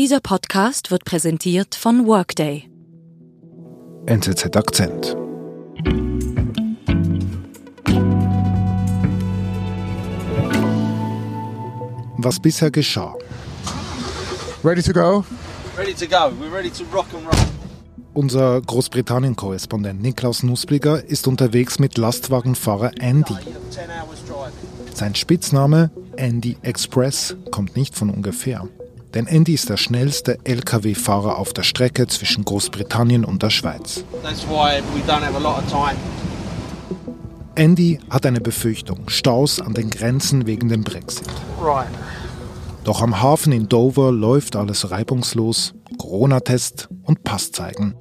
Dieser Podcast wird präsentiert von Workday. NZZ Akzent. Was bisher geschah. Ready to go? Ready to go. We're ready to rock and roll. Unser Großbritannien-Korrespondent Niklaus Nussbliger ist unterwegs mit Lastwagenfahrer Andy. Sein Spitzname Andy Express kommt nicht von ungefähr. Denn Andy ist der schnellste Lkw-Fahrer auf der Strecke zwischen Großbritannien und der Schweiz. Andy hat eine Befürchtung, Staus an den Grenzen wegen dem Brexit. Doch am Hafen in Dover läuft alles reibungslos. Corona-Test und Pass zeigen.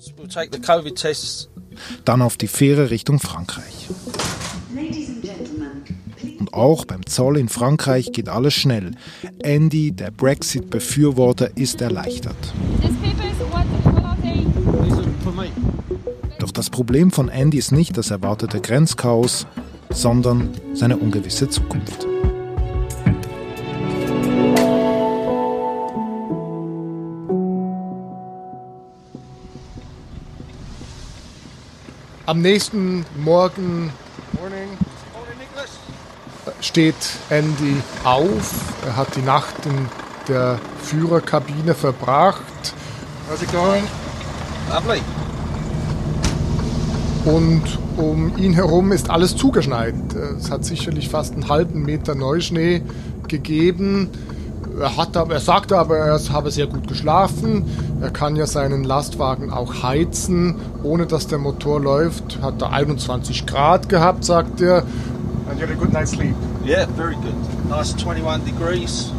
Dann auf die Fähre Richtung Frankreich. Und auch beim Zoll in Frankreich geht alles schnell. Andy, der Brexit-Befürworter, ist erleichtert. Doch das Problem von Andy ist nicht das erwartete Grenzchaos, sondern seine ungewisse Zukunft. Am nächsten Morgen steht Andy auf. Er hat die Nacht in der Führerkabine verbracht. How's it going? Lovely. Und um ihn herum ist alles zugeschneit. Es hat sicherlich fast einen halben Meter Neuschnee gegeben. Er, hat, er sagte aber, er habe sehr gut geschlafen. Er kann ja seinen Lastwagen auch heizen, ohne dass der Motor läuft. Hat er 21 Grad gehabt, sagt er. And you had a good night's sleep? Yeah, very good. Nice 21 degrees.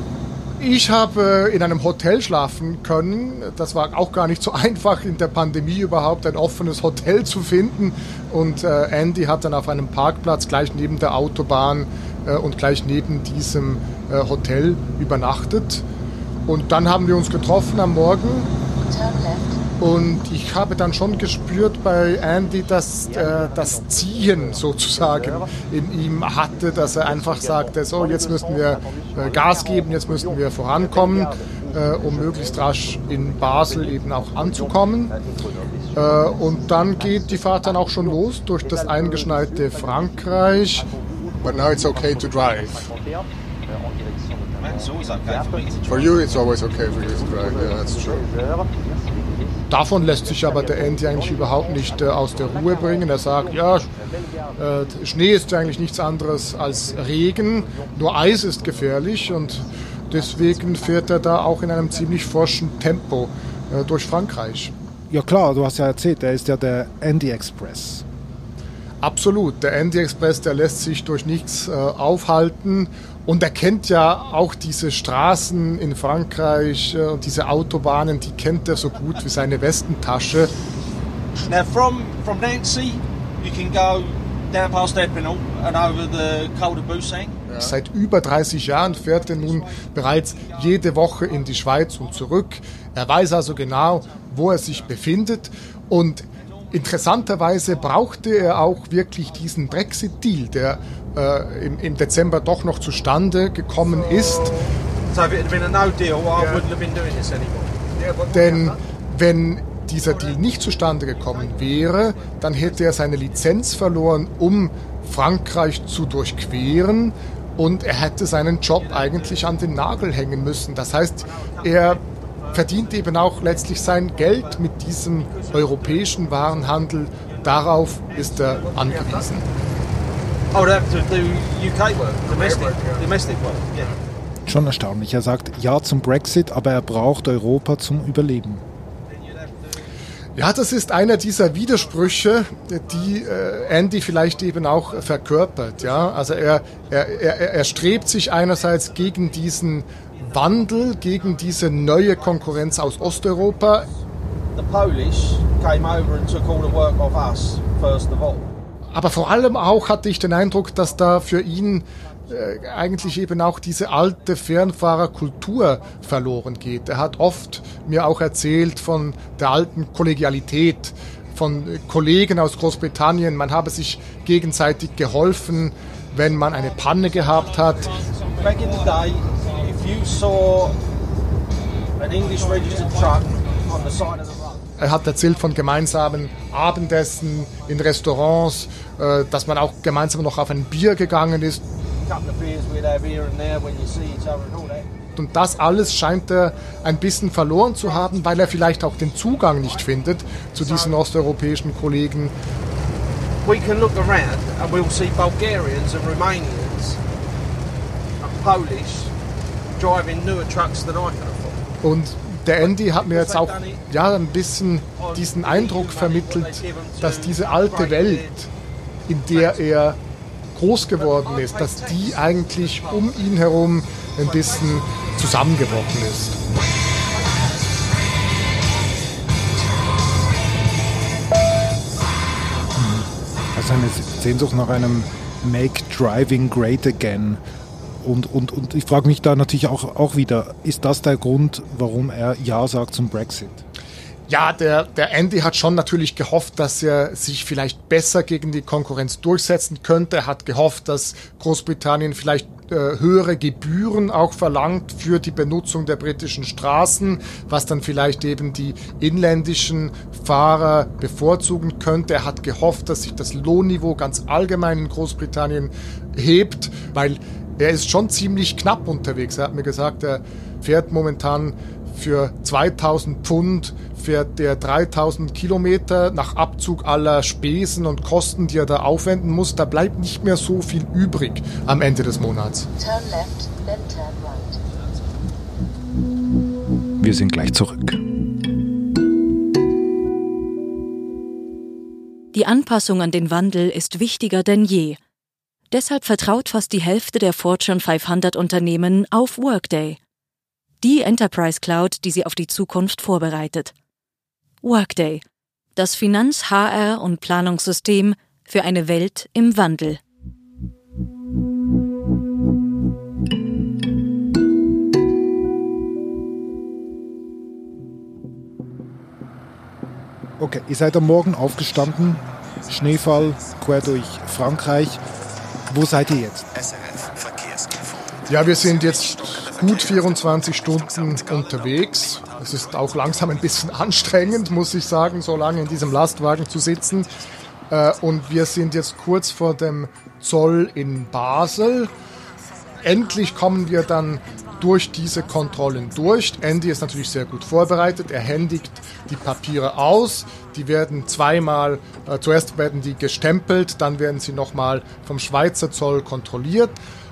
Ich habe in einem Hotel schlafen können. Das war auch gar nicht so einfach in der Pandemie überhaupt ein offenes Hotel zu finden. Und äh, Andy hat dann auf einem Parkplatz gleich neben der Autobahn äh, und gleich neben diesem äh, Hotel übernachtet. Und dann haben wir uns getroffen am Morgen. Und ich habe dann schon gespürt bei Andy, dass äh, das Ziehen sozusagen in ihm hatte, dass er einfach sagte, so jetzt müssen wir äh, Gas geben, jetzt müssen wir vorankommen, äh, um möglichst rasch in Basel eben auch anzukommen. Äh, und dann geht die Fahrt dann auch schon los durch das eingeschneite Frankreich. But now it's okay to drive. For you it's always okay for you to drive, yeah, that's true. Davon lässt sich aber der Andy eigentlich überhaupt nicht äh, aus der Ruhe bringen. Er sagt, ja, äh, Schnee ist eigentlich nichts anderes als Regen, nur Eis ist gefährlich und deswegen fährt er da auch in einem ziemlich forschen Tempo äh, durch Frankreich. Ja klar, du hast ja erzählt, er ist ja der Andy Express. Absolut, der Andy Express, der lässt sich durch nichts äh, aufhalten und er kennt ja auch diese Straßen in Frankreich und äh, diese Autobahnen, die kennt er so gut wie seine Westentasche. Now from, from Nancy, you can go down past Epinal and over the Col de Boussac. Seit über 30 Jahren fährt er nun bereits jede Woche in die Schweiz und zurück. Er weiß also genau, wo er sich befindet und Interessanterweise brauchte er auch wirklich diesen Brexit-Deal, der äh, im, im, Dezember doch noch zustande gekommen ist. Denn wenn dieser Deal nicht zustande gekommen wäre, dann hätte er seine Lizenz verloren, um Frankreich zu durchqueren und er hätte seinen Job eigentlich an den Nagel hängen müssen. Das heißt, er verdient eben auch letztlich sein Geld mit diesem europäischen Warenhandel. Darauf ist er angewiesen. Oh. Schon erstaunlich. Er sagt Ja zum Brexit, aber er braucht Europa zum Überleben. Ja, das ist einer dieser Widersprüche, die äh, Andy vielleicht eben auch verkörpert. Ja, also er, er, er, er strebt sich einerseits gegen diesen Wandel gegen diese neue Konkurrenz aus Osteuropa. Aber vor allem auch hatte ich den Eindruck, dass da für ihn äh, eigentlich eben auch diese alte Fernfahrerkultur verloren geht. Er hat oft mir auch erzählt von der alten Kollegialität, von Kollegen aus Großbritannien. Man habe sich gegenseitig geholfen, wenn man eine Panne gehabt hat. Back in the day, Er hat erzählt von gemeinsamen Abendessen in Restaurants, äh, dass man auch gemeinsam noch auf ein Bier gegangen ist. Und das alles scheint er ein bisschen verloren zu haben, weil er vielleicht auch den Zugang nicht findet zu diesen osteuropäischen Kollegen. We can look around and we'll see Bulgarians and Romanians and Polish Und der Andy hat mir jetzt auch ja, ein bisschen diesen Eindruck vermittelt, dass diese alte Welt, in der er groß geworden ist, dass die eigentlich um ihn herum ein bisschen zusammengebrochen ist. Also eine Sehnsucht nach einem Make Driving Great Again. Und, und, und ich frage mich da natürlich auch, auch wieder, ist das der Grund, warum er Ja sagt zum Brexit? Ja, der, der Andy hat schon natürlich gehofft, dass er sich vielleicht besser gegen die Konkurrenz durchsetzen könnte. Er hat gehofft, dass Großbritannien vielleicht äh, höhere Gebühren auch verlangt für die Benutzung der britischen Straßen, was dann vielleicht eben die inländischen Fahrer bevorzugen könnte. Er hat gehofft, dass sich das Lohnniveau ganz allgemein in Großbritannien hebt, weil er ist schon ziemlich knapp unterwegs. Er hat mir gesagt, er fährt momentan für 2000 Pfund fährt der 3000 Kilometer nach Abzug aller Spesen und Kosten, die er da aufwenden muss. Da bleibt nicht mehr so viel übrig am Ende des Monats. Turn left, then turn right. Wir sind gleich zurück. Die Anpassung an den Wandel ist wichtiger denn je. Deshalb vertraut fast die Hälfte der Fortune 500 Unternehmen auf Workday. Die Enterprise Cloud, die sie auf die Zukunft vorbereitet. Workday. Das Finanz-, HR- und Planungssystem für eine Welt im Wandel. Okay, ihr seid am Morgen aufgestanden, Schneefall quer durch Frankreich. Wo seid ihr jetzt? Ja, wir sind jetzt gut 24 Stunden unterwegs. Es ist auch langsam ein bisschen anstrengend, muss ich sagen, so lange in diesem Lastwagen zu sitzen. Äh, Und wir sind jetzt kurz vor dem Zoll in Basel. Endlich kommen wir dann durch diese Kontrollen durch. Andy ist natürlich sehr gut vorbereitet. Er händigt die Papiere aus. Die werden zweimal, äh, zuerst werden die gestempelt, dann werden sie nochmal vom Schweizer Zoll kontrolliert.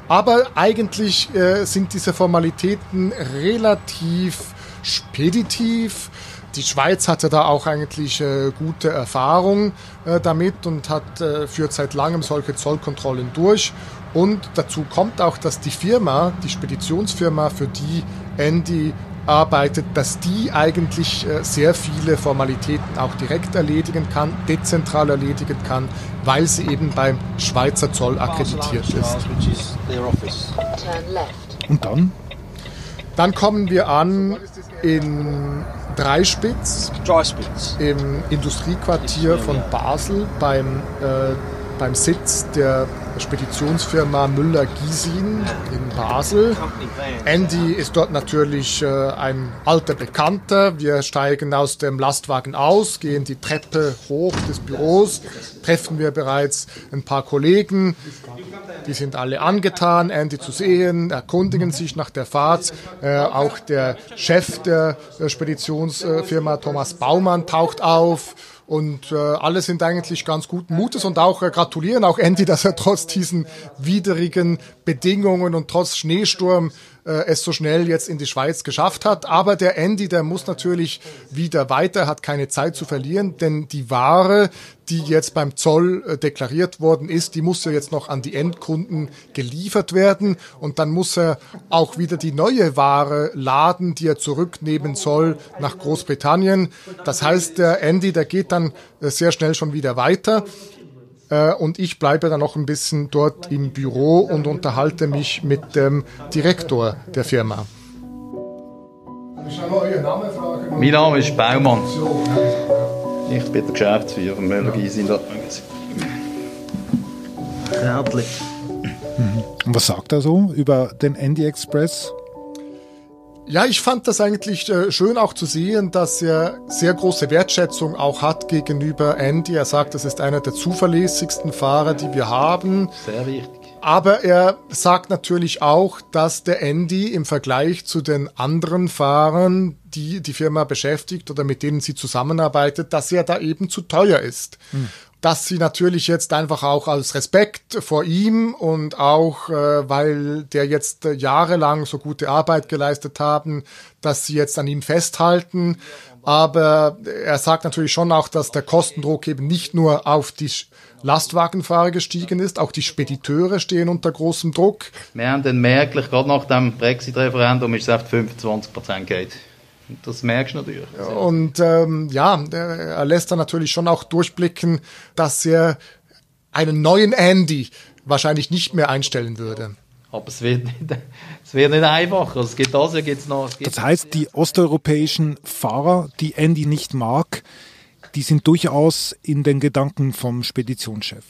Aber eigentlich äh, sind diese Formalitäten relativ speditiv. Die Schweiz hatte da auch eigentlich äh, gute Erfahrung äh, damit und hat äh, führt seit langem solche Zollkontrollen durch. Und dazu kommt auch, dass die Firma, die Speditionsfirma, für die Andy arbeitet, dass die eigentlich äh, sehr viele Formalitäten auch direkt erledigen kann, dezentral erledigen kann, weil sie eben beim Schweizer Zoll akkreditiert ist. Und dann? Dann kommen wir an in Dreispitz im Industriequartier von Basel beim, äh, beim Sitz der Speditionsfirma Müller-Giesin in Basel. Andy ist dort natürlich äh, ein alter Bekannter. Wir steigen aus dem Lastwagen aus, gehen die Treppe hoch des Büros, treffen wir bereits ein paar Kollegen. Die sind alle angetan, Andy zu sehen, erkundigen sich nach der Fahrt. Äh, auch der Chef der Speditionsfirma Thomas Baumann taucht auf. Und äh, alle sind eigentlich ganz guten Mutes und auch äh, gratulieren auch Andy, dass er trotz diesen widrigen Bedingungen und trotz Schneesturm äh, es so schnell jetzt in die Schweiz geschafft hat. Aber der Andy, der muss natürlich wieder weiter, hat keine Zeit zu verlieren, denn die Ware, die jetzt beim Zoll äh, deklariert worden ist, die muss ja jetzt noch an die Endkunden geliefert werden und dann muss er auch wieder die neue Ware laden, die er zurücknehmen soll nach Großbritannien. Das heißt, der Andy, der geht dann äh, sehr schnell schon wieder weiter. Äh, und ich bleibe dann noch ein bisschen dort im Büro und unterhalte mich mit dem Direktor der Firma. Mein Name ist Baumann. Ich bin der Geschäftsführer Müller Gysin. Kärtli. Und was sagt er so über den Andy Express? Ja, ich fand das eigentlich äh, schön auch zu sehen, dass er sehr große Wertschätzung auch hat gegenüber Andy. Er sagt, das ist einer der zuverlässigsten Fahrer, die wir haben. Sehr wichtig. Aber er sagt natürlich auch, dass der Andy im Vergleich zu den anderen Fahrern, die die Firma beschäftigt oder mit denen sie zusammenarbeitet, dass er da eben zu teuer ist. Hm dass sie natürlich jetzt einfach auch als Respekt vor ihm und auch, äh, weil der jetzt äh, jahrelang so gute Arbeit geleistet haben, dass sie jetzt an ihm festhalten. Aber er sagt natürlich schon auch, dass der Kostendruck eben nicht nur auf die Lastwagenfahrer gestiegen ist, auch die Spediteure stehen unter großem Druck. Wir haben dann merklich, gerade nach dem Brexit-Referendum, ist es auf 25 Prozent geht. Das merkst du natürlich. Und ähm, ja, er lässt dann natürlich schon auch durchblicken, dass er einen neuen Andy wahrscheinlich nicht mehr einstellen würde. Aber es wird nicht, es wird nicht einfacher. Es gibt das, noch. Es gibt das heißt, die osteuropäischen Fahrer, die Andy nicht mag, die sind durchaus in den Gedanken vom Speditionschef.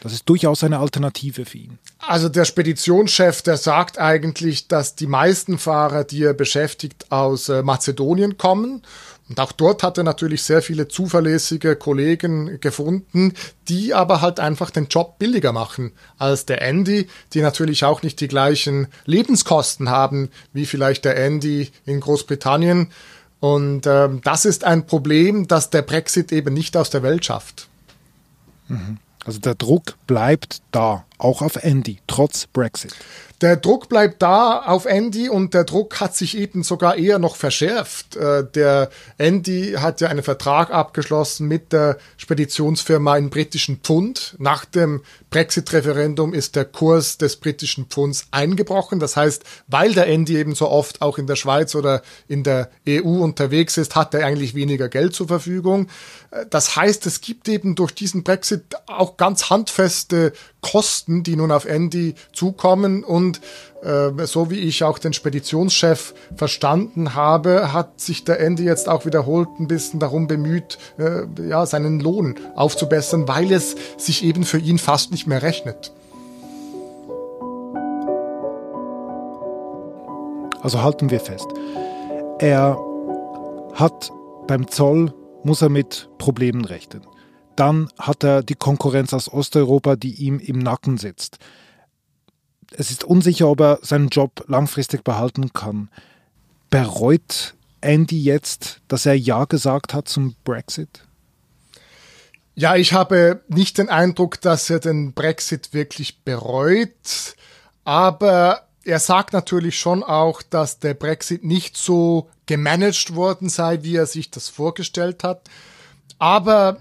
Das ist durchaus eine Alternative für ihn. Also der Speditionschef, der sagt eigentlich, dass die meisten Fahrer, die er beschäftigt, aus äh, Mazedonien kommen. Und auch dort hat er natürlich sehr viele zuverlässige Kollegen gefunden, die aber halt einfach den Job billiger machen als der Andy, die natürlich auch nicht die gleichen Lebenskosten haben wie vielleicht der Andy in Großbritannien. Und ähm, das ist ein Problem, das der Brexit eben nicht aus der Welt schafft. Mhm. Also der Druck bleibt da, auch auf Andy, trotz Brexit. Der Druck bleibt da auf Andy und der Druck hat sich eben sogar eher noch verschärft. Äh, der Andy hat ja einen Vertrag abgeschlossen mit der Speditionsfirma in britischen Pfund. Nach dem Brexit-Referendum ist der Kurs des britischen Pfunds eingebrochen. Das heißt, weil der Andy eben so oft auch in der Schweiz oder in der EU unterwegs ist, hat er eigentlich weniger Geld zur Verfügung. Äh, das heißt, es gibt eben durch diesen Brexit auch ganz handfeste Kosten, die nun auf Andy zukommen. Und äh, so wie ich auch den Speditionschef verstanden habe, hat sich der Andy jetzt auch wiederholt ein bisschen darum bemüht, äh, ja, seinen Lohn aufzubessern, weil es sich eben für ihn fast nicht mehr rechnet. Also halten wir fest. Er hat beim Zoll, muss er mit Problemen rechnen. Dann hat er die Konkurrenz aus Osteuropa, die ihm im Nacken sitzt. Es ist unsicher, ob er seinen Job langfristig behalten kann. Bereut Andy jetzt, dass er Ja gesagt hat zum Brexit? Ja, ich habe nicht den Eindruck, dass er den Brexit wirklich bereut, aber er sagt natürlich schon auch, dass der Brexit nicht so gemanagt worden sei, wie er sich das vorgestellt hat. Aber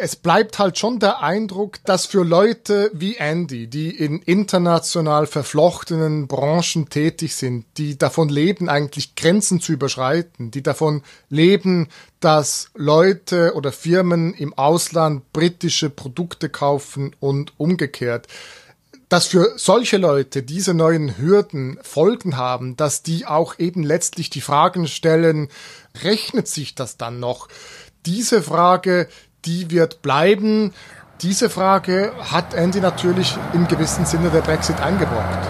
es bleibt halt schon der Eindruck, dass für Leute wie Andy, die in international verflochtenen Branchen tätig sind, die davon leben, eigentlich Grenzen zu überschreiten, die davon leben, dass Leute oder Firmen im Ausland britische Produkte kaufen und umgekehrt, dass für solche Leute diese neuen Hürden Folgen haben, dass die auch eben letztlich die Fragen stellen, rechnet sich das dann noch? Diese Frage, die wird bleiben. Diese Frage hat Andy natürlich im gewissen Sinne der Brexit eingebrockt.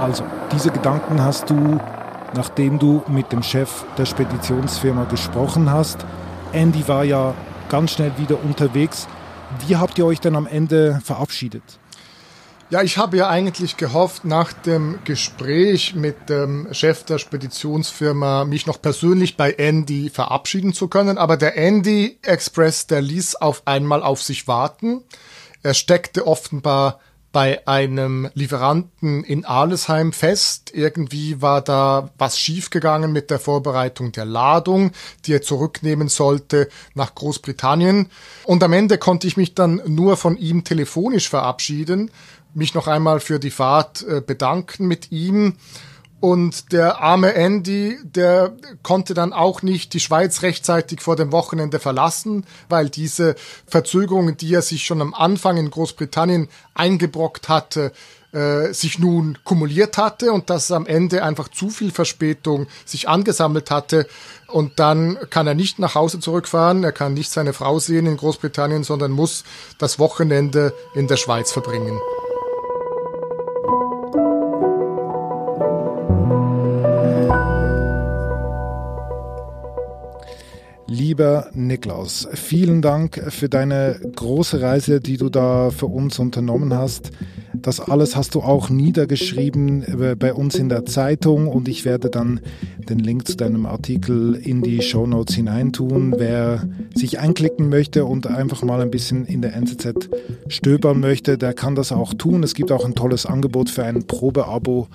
Also, diese Gedanken hast du, nachdem du mit dem Chef der Speditionsfirma gesprochen hast. Andy war ja ganz schnell wieder unterwegs. Wie habt ihr euch dann am Ende verabschiedet? Ja, ich habe ja eigentlich gehofft, nach dem Gespräch mit dem Chef der Speditionsfirma mich noch persönlich bei Andy verabschieden zu können. Aber der Andy Express, der ließ auf einmal auf sich warten. Er steckte offenbar bei einem Lieferanten in Alesheim fest. Irgendwie war da was schiefgegangen mit der Vorbereitung der Ladung, die er zurücknehmen sollte nach Großbritannien. Und am Ende konnte ich mich dann nur von ihm telefonisch verabschieden mich noch einmal für die Fahrt äh, bedanken mit ihm. Und der arme Andy, der konnte dann auch nicht die Schweiz rechtzeitig vor dem Wochenende verlassen, weil diese Verzögerungen, die er sich schon am Anfang in Großbritannien eingebrockt hatte, äh, sich nun kumuliert hatte und dass am Ende einfach zu viel Verspätung sich angesammelt hatte. Und dann kann er nicht nach Hause zurückfahren, er kann nicht seine Frau sehen in Großbritannien, sondern muss das Wochenende in der Schweiz verbringen. Lieber Niklaus, vielen Dank für deine große Reise, die du da für uns unternommen hast. Das alles hast du auch niedergeschrieben äh, bei uns in der Zeitung und ich werde dann den Link zu deinem Artikel in die Show Notes hineintun. Wer sich einklicken möchte und einfach mal ein bisschen in der NZZ stöbern möchte, der kann das auch tun. Es gibt auch ein tolles Angebot für ein Probeabo.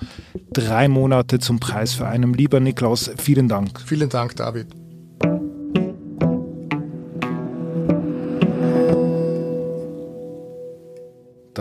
Drei Monate zum Preis für einen. Lieber Niklaus, vielen Dank. Vielen Dank, David.